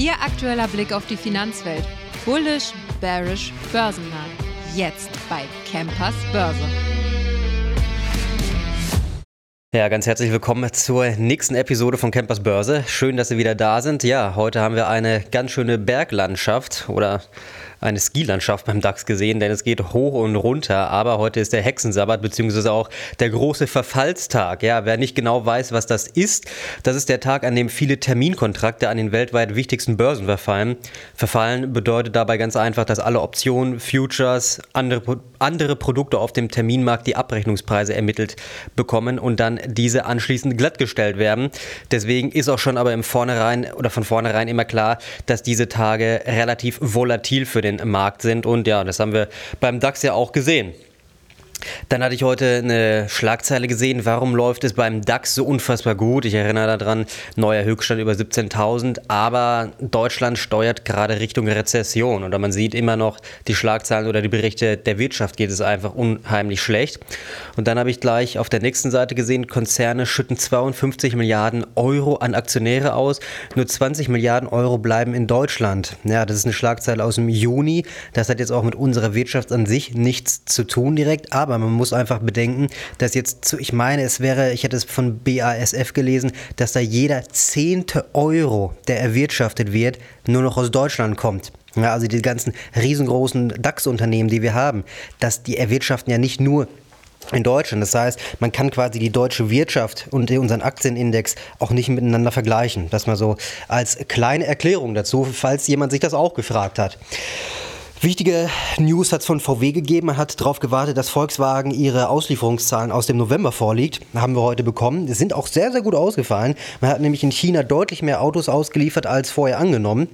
Ihr aktueller Blick auf die Finanzwelt. Bullish, bearish, börsennah. Jetzt bei Campers Börse. Ja, ganz herzlich willkommen zur nächsten Episode von Campers Börse. Schön, dass Sie wieder da sind. Ja, heute haben wir eine ganz schöne Berglandschaft oder eine Skilandschaft beim DAX gesehen, denn es geht hoch und runter. Aber heute ist der Hexensabbat beziehungsweise auch der große Verfallstag. Ja, wer nicht genau weiß, was das ist, das ist der Tag, an dem viele Terminkontrakte an den weltweit wichtigsten Börsen verfallen. Verfallen bedeutet dabei ganz einfach, dass alle Optionen, Futures, andere, andere Produkte auf dem Terminmarkt die Abrechnungspreise ermittelt bekommen und dann diese anschließend glattgestellt werden. Deswegen ist auch schon aber im Vornherein oder von vornherein immer klar, dass diese Tage relativ volatil für den den Markt sind. Und ja, das haben wir beim DAX ja auch gesehen. Dann hatte ich heute eine Schlagzeile gesehen, warum läuft es beim DAX so unfassbar gut? Ich erinnere daran, neuer Höchststand über 17.000, aber Deutschland steuert gerade Richtung Rezession oder man sieht immer noch die Schlagzeilen oder die Berichte, der Wirtschaft geht es einfach unheimlich schlecht. Und dann habe ich gleich auf der nächsten Seite gesehen, Konzerne schütten 52 Milliarden Euro an Aktionäre aus, nur 20 Milliarden Euro bleiben in Deutschland. Ja, das ist eine Schlagzeile aus dem Juni, das hat jetzt auch mit unserer Wirtschaft an sich nichts zu tun direkt, aber aber man muss einfach bedenken, dass jetzt, ich meine, es wäre, ich hätte es von BASF gelesen, dass da jeder zehnte Euro, der erwirtschaftet wird, nur noch aus Deutschland kommt. Ja, also die ganzen riesengroßen DAX-Unternehmen, die wir haben, dass die erwirtschaften ja nicht nur in Deutschland. Das heißt, man kann quasi die deutsche Wirtschaft und unseren Aktienindex auch nicht miteinander vergleichen. Das mal so als kleine Erklärung dazu, falls jemand sich das auch gefragt hat. Wichtige News hat es von VW gegeben. Man hat darauf gewartet, dass Volkswagen ihre Auslieferungszahlen aus dem November vorliegt. Haben wir heute bekommen. Sind auch sehr, sehr gut ausgefallen. Man hat nämlich in China deutlich mehr Autos ausgeliefert als vorher angenommen.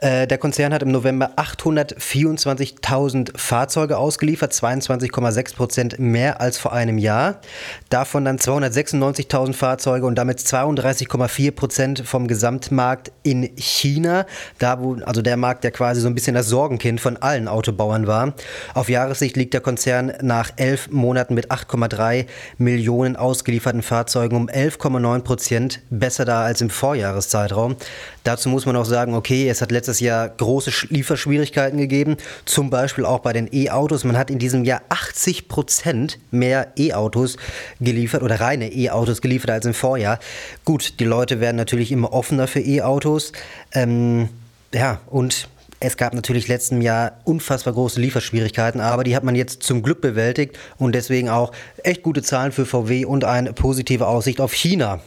Äh, der Konzern hat im November 824.000 Fahrzeuge ausgeliefert, 22,6 Prozent mehr als vor einem Jahr. Davon dann 296.000 Fahrzeuge und damit 32,4 Prozent vom Gesamtmarkt in China, da wo also der Markt, der quasi so ein bisschen das Sorgenkind von allen Autobauern war. Auf Jahressicht liegt der Konzern nach elf Monaten mit 8,3 Millionen ausgelieferten Fahrzeugen um 11,9 Prozent besser da als im Vorjahreszeitraum. Dazu muss man auch sagen, okay, es hat letztes Jahr große Lieferschwierigkeiten gegeben, zum Beispiel auch bei den E-Autos. Man hat in diesem Jahr 80 Prozent mehr E-Autos geliefert oder reine E-Autos geliefert als im Vorjahr. Gut, die Leute werden natürlich immer offener für E-Autos. Ähm, ja, und es gab natürlich letzten Jahr unfassbar große Lieferschwierigkeiten, aber die hat man jetzt zum Glück bewältigt und deswegen auch echt gute Zahlen für VW und eine positive Aussicht auf China.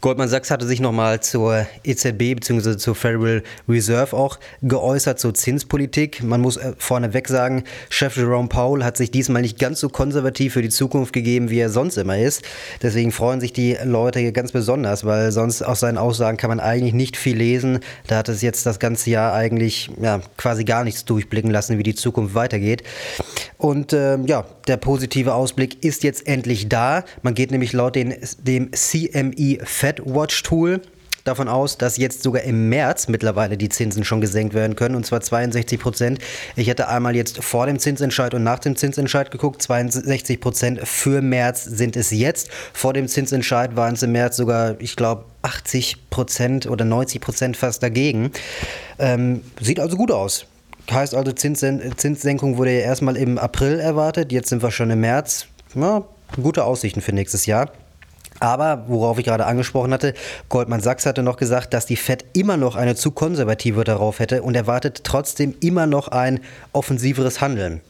Goldman Sachs hatte sich nochmal zur EZB bzw. zur Federal Reserve auch geäußert, zur Zinspolitik. Man muss äh, vorneweg sagen, Chef Jerome Powell hat sich diesmal nicht ganz so konservativ für die Zukunft gegeben, wie er sonst immer ist. Deswegen freuen sich die Leute hier ganz besonders, weil sonst aus seinen Aussagen kann man eigentlich nicht viel lesen. Da hat es jetzt das ganze Jahr eigentlich ja, quasi gar nichts durchblicken lassen, wie die Zukunft weitergeht. Und äh, ja, der positive Ausblick ist jetzt endlich da. Man geht nämlich laut den, dem CME Fed Watch Tool davon aus, dass jetzt sogar im März mittlerweile die Zinsen schon gesenkt werden können, und zwar 62 Prozent. Ich hätte einmal jetzt vor dem Zinsentscheid und nach dem Zinsentscheid geguckt. 62 Prozent für März sind es jetzt. Vor dem Zinsentscheid waren es im März sogar, ich glaube, 80 Prozent oder 90 Prozent fast dagegen. Ähm, sieht also gut aus. Heißt also, Zinsen Zinssenkung wurde ja erstmal im April erwartet, jetzt sind wir schon im März. Ja, gute Aussichten für nächstes Jahr. Aber, worauf ich gerade angesprochen hatte, Goldman Sachs hatte noch gesagt, dass die Fed immer noch eine zu konservative darauf hätte und erwartet trotzdem immer noch ein offensiveres Handeln.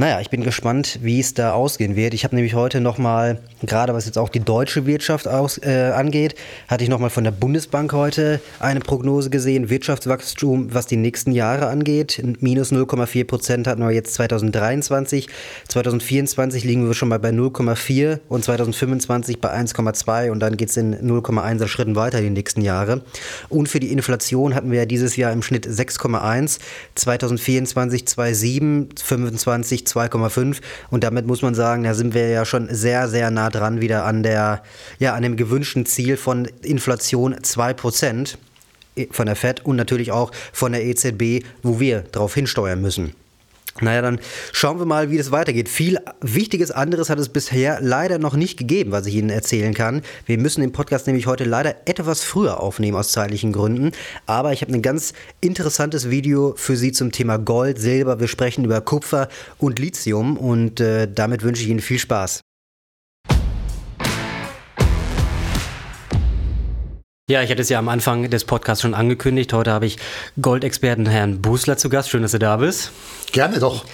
Naja, ich bin gespannt, wie es da ausgehen wird. Ich habe nämlich heute nochmal, gerade was jetzt auch die deutsche Wirtschaft aus, äh, angeht, hatte ich nochmal von der Bundesbank heute eine Prognose gesehen. Wirtschaftswachstum, was die nächsten Jahre angeht, minus 0,4 Prozent hatten wir jetzt 2023. 2024 liegen wir schon mal bei 0,4 und 2025 bei 1,2 und dann geht es in 0,1er Schritten weiter die nächsten Jahre. Und für die Inflation hatten wir ja dieses Jahr im Schnitt 6,1, 2024 2,7, 25 2,5 und damit muss man sagen, da sind wir ja schon sehr, sehr nah dran wieder an der, ja, an dem gewünschten Ziel von Inflation 2% von der FED und natürlich auch von der EZB, wo wir darauf hinsteuern müssen. Naja, dann schauen wir mal, wie das weitergeht. Viel Wichtiges anderes hat es bisher leider noch nicht gegeben, was ich Ihnen erzählen kann. Wir müssen den Podcast nämlich heute leider etwas früher aufnehmen aus zeitlichen Gründen. Aber ich habe ein ganz interessantes Video für Sie zum Thema Gold, Silber. Wir sprechen über Kupfer und Lithium und äh, damit wünsche ich Ihnen viel Spaß. Ja, ich hatte es ja am Anfang des Podcasts schon angekündigt. Heute habe ich Goldexperten Herrn Busler zu Gast. Schön, dass du da bist. Gerne doch.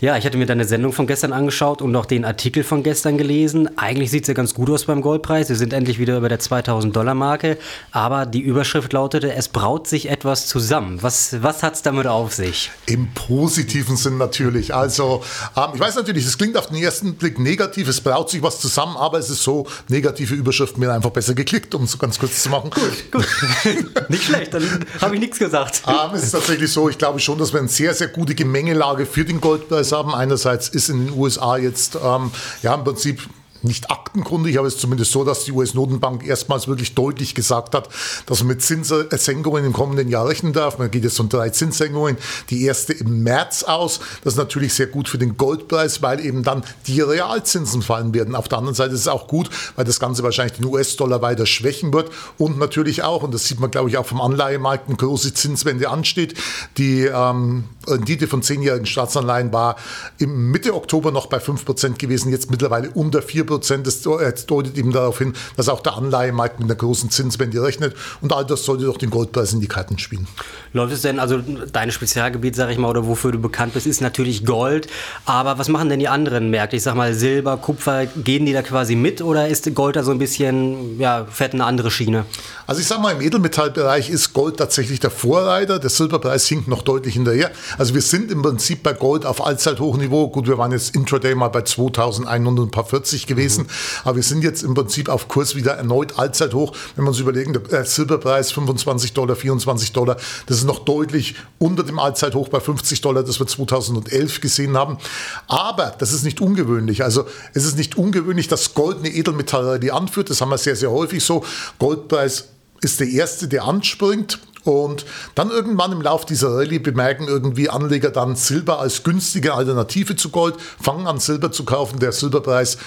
Ja, ich hatte mir deine Sendung von gestern angeschaut und auch den Artikel von gestern gelesen. Eigentlich sieht es ja ganz gut aus beim Goldpreis. Wir sind endlich wieder über der 2000 Dollar Marke. Aber die Überschrift lautete, es braut sich etwas zusammen. Was, was hat es damit auf sich? Im positiven Sinn natürlich. Also, ähm, ich weiß natürlich, es klingt auf den ersten Blick negativ. Es braut sich was zusammen, aber es ist so, negative Überschriften mir einfach besser geklickt, um es so ganz kurz zu machen. Gut, gut. Nicht schlecht, dann habe ich nichts gesagt. Ähm, es ist tatsächlich so, ich glaube schon, dass wir eine sehr, sehr gute Gemengelage für den Goldpreis haben. Einerseits ist in den USA jetzt ähm, ja im Prinzip nicht aktenkundig, aber es ist zumindest so, dass die US-Notenbank erstmals wirklich deutlich gesagt hat, dass man mit Zinssenkungen im kommenden Jahr rechnen darf. Man geht jetzt von drei Zinssenkungen, die erste im März aus. Das ist natürlich sehr gut für den Goldpreis, weil eben dann die Realzinsen fallen werden. Auf der anderen Seite ist es auch gut, weil das Ganze wahrscheinlich den US-Dollar weiter schwächen wird und natürlich auch, und das sieht man glaube ich auch vom Anleihemarkt, eine große Zinswende ansteht. Die ähm, Rendite von zehnjährigen Staatsanleihen war im Mitte Oktober noch bei 5% gewesen, jetzt mittlerweile unter 4%. Prozent. Das deutet eben darauf hin, dass auch der Anleihemarkt mit einer großen Zinswende rechnet. Und all das sollte doch den Goldpreis in die Karten spielen. Läuft es denn, also dein Spezialgebiet, sage ich mal, oder wofür du bekannt bist, ist natürlich Gold. Aber was machen denn die anderen Märkte? Ich sage mal, Silber, Kupfer, gehen die da quasi mit oder ist Gold da so ein bisschen, ja, fährt eine andere Schiene? Also ich sage mal, im Edelmetallbereich ist Gold tatsächlich der Vorreiter. Der Silberpreis hinkt noch deutlich hinterher. Also wir sind im Prinzip bei Gold auf Allzeithochniveau. Gut, wir waren jetzt intraday mal bei 2140 gewesen gewesen. Aber wir sind jetzt im Prinzip auf Kurs wieder erneut Allzeithoch. Wenn wir uns überlegen, der Silberpreis 25 Dollar, 24 Dollar, das ist noch deutlich unter dem Allzeithoch bei 50 Dollar, das wir 2011 gesehen haben. Aber das ist nicht ungewöhnlich. Also es ist nicht ungewöhnlich, dass Gold eine Edelmetallrallye anführt. Das haben wir sehr, sehr häufig so. Goldpreis ist der erste, der anspringt. Und dann irgendwann im Lauf dieser Rallye bemerken irgendwie Anleger dann Silber als günstige Alternative zu Gold, fangen an Silber zu kaufen. Der Silberpreis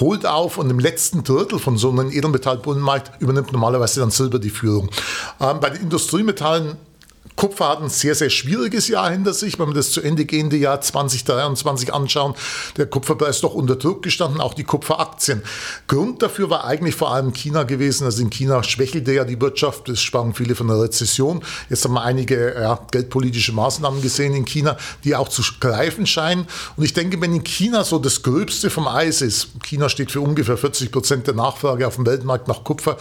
holt auf und im letzten Drittel von so einem Edelmetallbullenmarkt übernimmt normalerweise dann Silber die Führung. Ähm, bei den Industriemetallen Kupfer hat ein sehr, sehr schwieriges Jahr hinter sich. Wenn wir das zu Ende gehende Jahr 2023 anschauen, der Kupferpreis doch unter Druck gestanden, auch die Kupferaktien. Grund dafür war eigentlich vor allem China gewesen. Also in China schwächelte ja die Wirtschaft. Es sprachen viele von einer Rezession. Jetzt haben wir einige ja, geldpolitische Maßnahmen gesehen in China, die auch zu greifen scheinen. Und ich denke, wenn in China so das Gröbste vom Eis ist, China steht für ungefähr 40 Prozent der Nachfrage auf dem Weltmarkt nach Kupfer.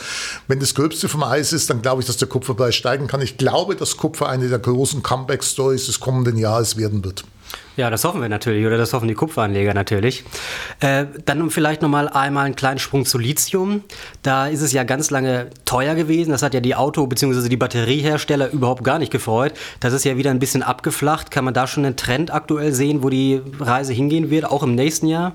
Wenn das Gröbste vom Eis ist, dann glaube ich, dass der Kupferpreis steigen kann. Ich glaube, dass Kupfer Kupfer eine der großen Comeback-Stories des kommenden Jahres werden wird. Ja, das hoffen wir natürlich oder das hoffen die Kupferanleger natürlich. Äh, dann vielleicht nochmal einmal einen kleinen Sprung zu Lithium. Da ist es ja ganz lange teuer gewesen. Das hat ja die Auto- bzw. die Batteriehersteller überhaupt gar nicht gefreut. Das ist ja wieder ein bisschen abgeflacht. Kann man da schon einen Trend aktuell sehen, wo die Reise hingehen wird, auch im nächsten Jahr?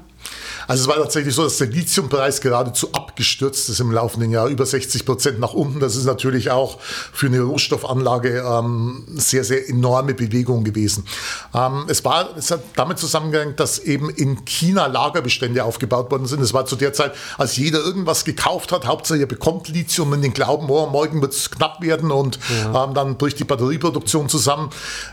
Also es war tatsächlich so, dass der Lithiumpreis geradezu abgestürzt ist im laufenden Jahr, über 60 Prozent nach unten. Das ist natürlich auch für eine Rohstoffanlage ähm, sehr, sehr enorme Bewegung gewesen. Ähm, es, war, es hat damit zusammengehängt, dass eben in China Lagerbestände aufgebaut worden sind. Es war zu der Zeit, als jeder irgendwas gekauft hat, Hauptsache er bekommt Lithium in den Glauben, oh, morgen wird es knapp werden und ja. ähm, dann bricht die Batterieproduktion zusammen.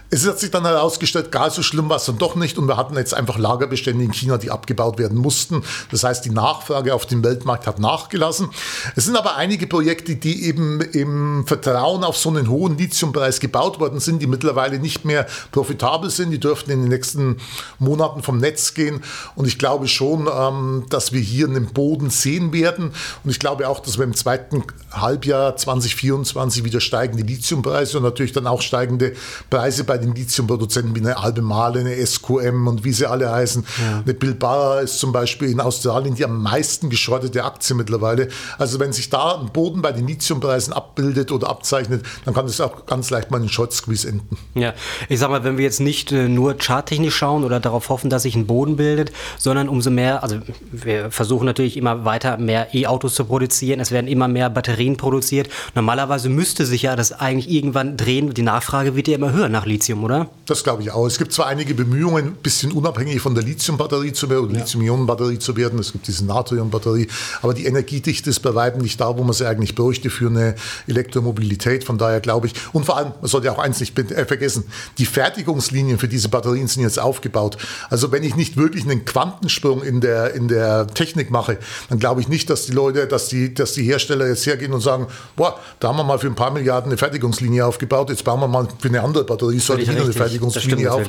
Es hat sich dann herausgestellt, gar so schlimm war es dann doch nicht und wir hatten jetzt einfach Lagerbestände in China, die abgebaut werden mussten. Das heißt, die Nachfrage auf dem Weltmarkt hat nachgelassen. Es sind aber einige Projekte, die eben im Vertrauen auf so einen hohen Lithiumpreis gebaut worden sind, die mittlerweile nicht mehr profitabel sind. Die dürften in den nächsten Monaten vom Netz gehen. Und ich glaube schon, ähm, dass wir hier einen Boden sehen werden. Und ich glaube auch, dass wir im zweiten Halbjahr 2024 wieder steigende Lithiumpreise und natürlich dann auch steigende Preise bei den Lithiumproduzenten wie eine Albemarle, eine SQM und wie sie alle heißen. Ja. Eine Bilbao ist zum Beispiel in Australien die am meisten geschrottete Aktie mittlerweile. Also wenn sich da ein Boden bei den Lithiumpreisen abbildet oder abzeichnet, dann kann das auch ganz leicht mal in Short Squeeze enden. Ja, ich sag mal, wenn wir jetzt nicht äh, nur charttechnisch schauen oder darauf hoffen, dass sich ein Boden bildet, sondern umso mehr, also wir versuchen natürlich immer weiter mehr E-Autos zu produzieren, es werden immer mehr Batterien produziert. Normalerweise müsste sich ja das eigentlich irgendwann drehen. Die Nachfrage wird ja immer höher nach Lithium, oder? Das glaube ich auch. Es gibt zwar einige Bemühungen, ein bisschen unabhängig von der Lithiumbatterie zu werden oder ja. Lithium-Ionen-Batterie zu werden. Es gibt diese Natrium-Batterie, aber die Energiedichte ist bei weitem nicht da, wo man sie eigentlich bräuchte für eine Elektromobilität. Von daher glaube ich, und vor allem, man sollte auch eins nicht äh, vergessen, die Fertigungslinien für diese Batterien sind jetzt aufgebaut. Also wenn ich nicht wirklich einen Quantensprung in der, in der Technik mache, dann glaube ich nicht, dass die Leute, dass die, dass die Hersteller jetzt hergehen und sagen, boah, da haben wir mal für ein paar Milliarden eine Fertigungslinie aufgebaut, jetzt bauen wir mal für eine andere Batterie so wieder eine Fertigungslinie auf.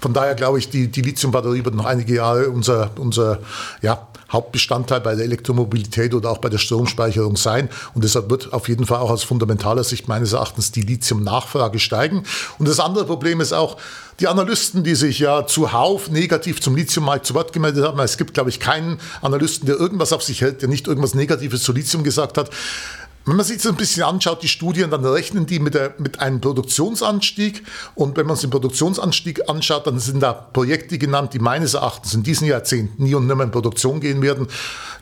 Von daher glaube ich, die, die Lithiumbatterie wird noch einige Jahre unser, unser ja, Hauptbestandteil bei der Elektromobilität oder auch bei der Stromspeicherung sein. Und deshalb wird auf jeden Fall auch aus fundamentaler Sicht meines Erachtens die Lithium-Nachfrage steigen. Und das andere Problem ist auch, die Analysten, die sich ja zuhauf negativ zum Lithiummarkt zu Wort gemeldet haben, es gibt, glaube ich, keinen Analysten, der irgendwas auf sich hält, der nicht irgendwas Negatives zu Lithium gesagt hat. Wenn man sich das ein bisschen anschaut, die Studien, dann rechnen die mit, der, mit einem Produktionsanstieg. Und wenn man sich den Produktionsanstieg anschaut, dann sind da Projekte genannt, die meines Erachtens in diesem Jahrzehnt nie und nimmer in Produktion gehen werden.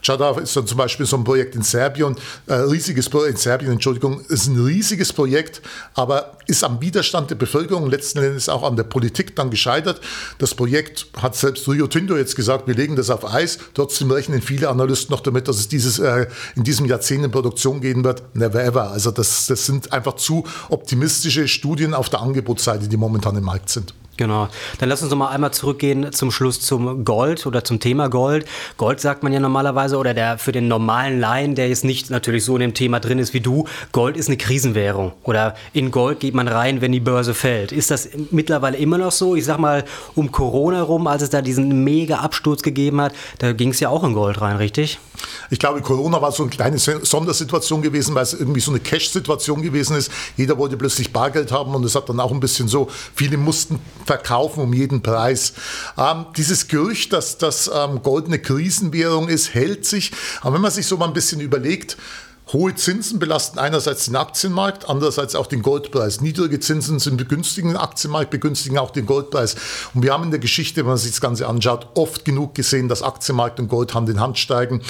Chada ist dann zum Beispiel so ein Projekt in Serbien, äh, riesiges Projekt in Serbien, Entschuldigung, ist ein riesiges Projekt, aber ist am Widerstand der Bevölkerung letzten Endes auch an der Politik dann gescheitert. Das Projekt hat selbst Rio Tinto jetzt gesagt, wir legen das auf Eis. Trotzdem rechnen viele Analysten noch damit, dass es dieses, äh, in diesem Jahrzehnt in Produktion gehen wird. Never ever. Also das, das sind einfach zu optimistische Studien auf der Angebotsseite, die momentan im Markt sind. Genau. Dann lass uns noch mal einmal zurückgehen zum Schluss zum Gold oder zum Thema Gold. Gold sagt man ja normalerweise oder der für den normalen Laien, der jetzt nicht natürlich so in dem Thema drin ist wie du, Gold ist eine Krisenwährung oder in Gold geht man rein, wenn die Börse fällt. Ist das mittlerweile immer noch so? Ich sag mal um Corona rum, als es da diesen mega Absturz gegeben hat, da ging es ja auch in Gold rein, richtig? Ich glaube, Corona war so eine kleine Sondersituation gewesen, weil es irgendwie so eine Cash-Situation gewesen ist. Jeder wollte plötzlich Bargeld haben und es hat dann auch ein bisschen so, viele mussten verkaufen um jeden Preis. Ähm, dieses Gerücht, dass das ähm, Gold eine Krisenwährung ist, hält sich. Aber wenn man sich so mal ein bisschen überlegt, Hohe Zinsen belasten einerseits den Aktienmarkt, andererseits auch den Goldpreis. Niedrige Zinsen sind begünstigen den Aktienmarkt, begünstigen auch den Goldpreis. Und wir haben in der Geschichte, wenn man sich das Ganze anschaut, oft genug gesehen, dass Aktienmarkt und Gold Hand in Hand steigen.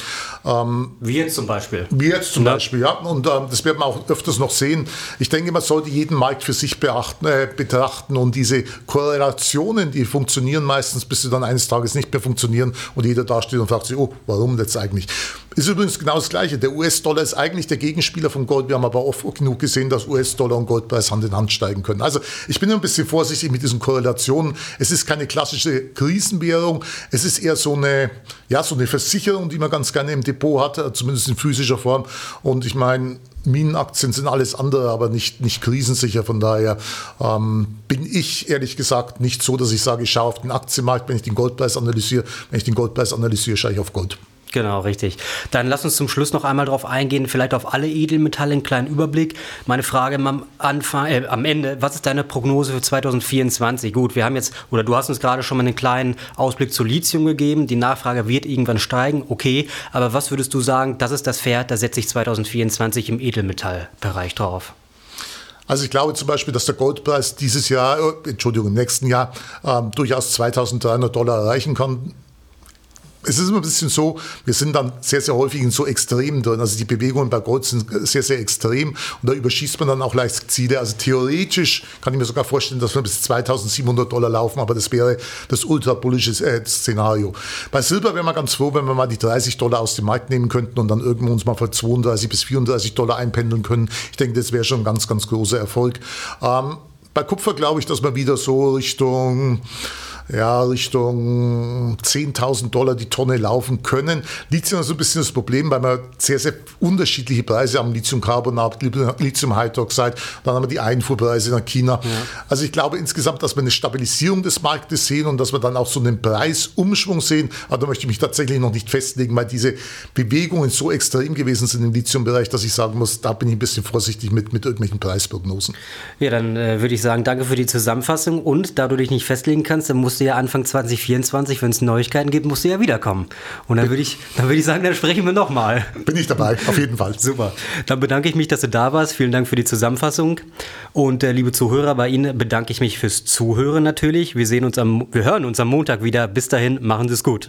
Ähm, wie jetzt zum Beispiel. Wie jetzt zum ja. Beispiel, ja. Und ähm, das werden wir auch öfters noch sehen. Ich denke, man sollte jeden Markt für sich beachten, äh, betrachten und diese Korrelationen, die funktionieren meistens, bis sie dann eines Tages nicht mehr funktionieren und jeder dasteht und fragt sich, oh, warum jetzt eigentlich? Ist übrigens genau das Gleiche. Der US-Dollar ist eigentlich der Gegenspieler vom Gold. Wir haben aber oft genug gesehen, dass US-Dollar und Goldpreis Hand in Hand steigen können. Also ich bin ein bisschen vorsichtig mit diesen Korrelationen. Es ist keine klassische Krisenwährung. Es ist eher so eine, ja, so eine Versicherung, die man ganz gerne im Depot hat, zumindest in physischer Form. Und ich meine, Minenaktien sind alles andere, aber nicht, nicht krisensicher. Von daher ähm, bin ich ehrlich gesagt nicht so, dass ich sage, ich schaue auf den Aktienmarkt, wenn ich den Goldpreis analysiere. Wenn ich den Goldpreis analysiere, schaue ich auf Gold. Genau, richtig. Dann lass uns zum Schluss noch einmal darauf eingehen, vielleicht auf alle Edelmetalle einen kleinen Überblick. Meine Frage am Anfang, äh, am Ende, was ist deine Prognose für 2024? Gut, wir haben jetzt, oder du hast uns gerade schon mal einen kleinen Ausblick zu Lithium gegeben. Die Nachfrage wird irgendwann steigen, okay. Aber was würdest du sagen, das ist das Pferd, da setze ich 2024 im Edelmetallbereich drauf? Also ich glaube zum Beispiel, dass der Goldpreis dieses Jahr, äh, Entschuldigung, im nächsten Jahr äh, durchaus 2300 Dollar erreichen kann es ist immer ein bisschen so, wir sind dann sehr, sehr häufig in so Extremen drin. Also die Bewegungen bei Gold sind sehr, sehr extrem und da überschießt man dann auch leicht Ziele. Also theoretisch kann ich mir sogar vorstellen, dass wir bis 2700 Dollar laufen, aber das wäre das ultra-bullische äh, Szenario. Bei Silber wäre man ganz froh, wenn wir mal die 30 Dollar aus dem Markt nehmen könnten und dann irgendwo uns mal für 32 bis 34 Dollar einpendeln können. Ich denke, das wäre schon ein ganz, ganz großer Erfolg. Ähm, bei Kupfer glaube ich, dass man wieder so Richtung ja, Richtung 10.000 Dollar die Tonne laufen können. Lithium ist so ein bisschen das Problem, weil wir sehr, sehr unterschiedliche Preise haben. Lithiumcarbonat, Lithium-Hydroxide, dann haben wir die Einfuhrpreise nach China. Ja. Also ich glaube insgesamt, dass wir eine Stabilisierung des Marktes sehen und dass wir dann auch so einen Preisumschwung sehen. Aber da möchte ich mich tatsächlich noch nicht festlegen, weil diese Bewegungen so extrem gewesen sind im Lithiumbereich, dass ich sagen muss, da bin ich ein bisschen vorsichtig mit, mit irgendwelchen Preisprognosen. Ja, dann äh, würde ich sagen, danke für die Zusammenfassung und da du dich nicht festlegen kannst, dann musst musst du ja Anfang 2024, wenn es Neuigkeiten gibt, musst du ja wiederkommen. Und dann würde ich, dann ich sagen, dann sprechen wir nochmal. Bin ich dabei, auf jeden Fall. Super. Dann bedanke ich mich, dass du da warst. Vielen Dank für die Zusammenfassung. Und äh, liebe Zuhörer, bei Ihnen bedanke ich mich fürs Zuhören natürlich. Wir sehen uns am, wir hören uns am Montag wieder. Bis dahin, machen Sie es gut.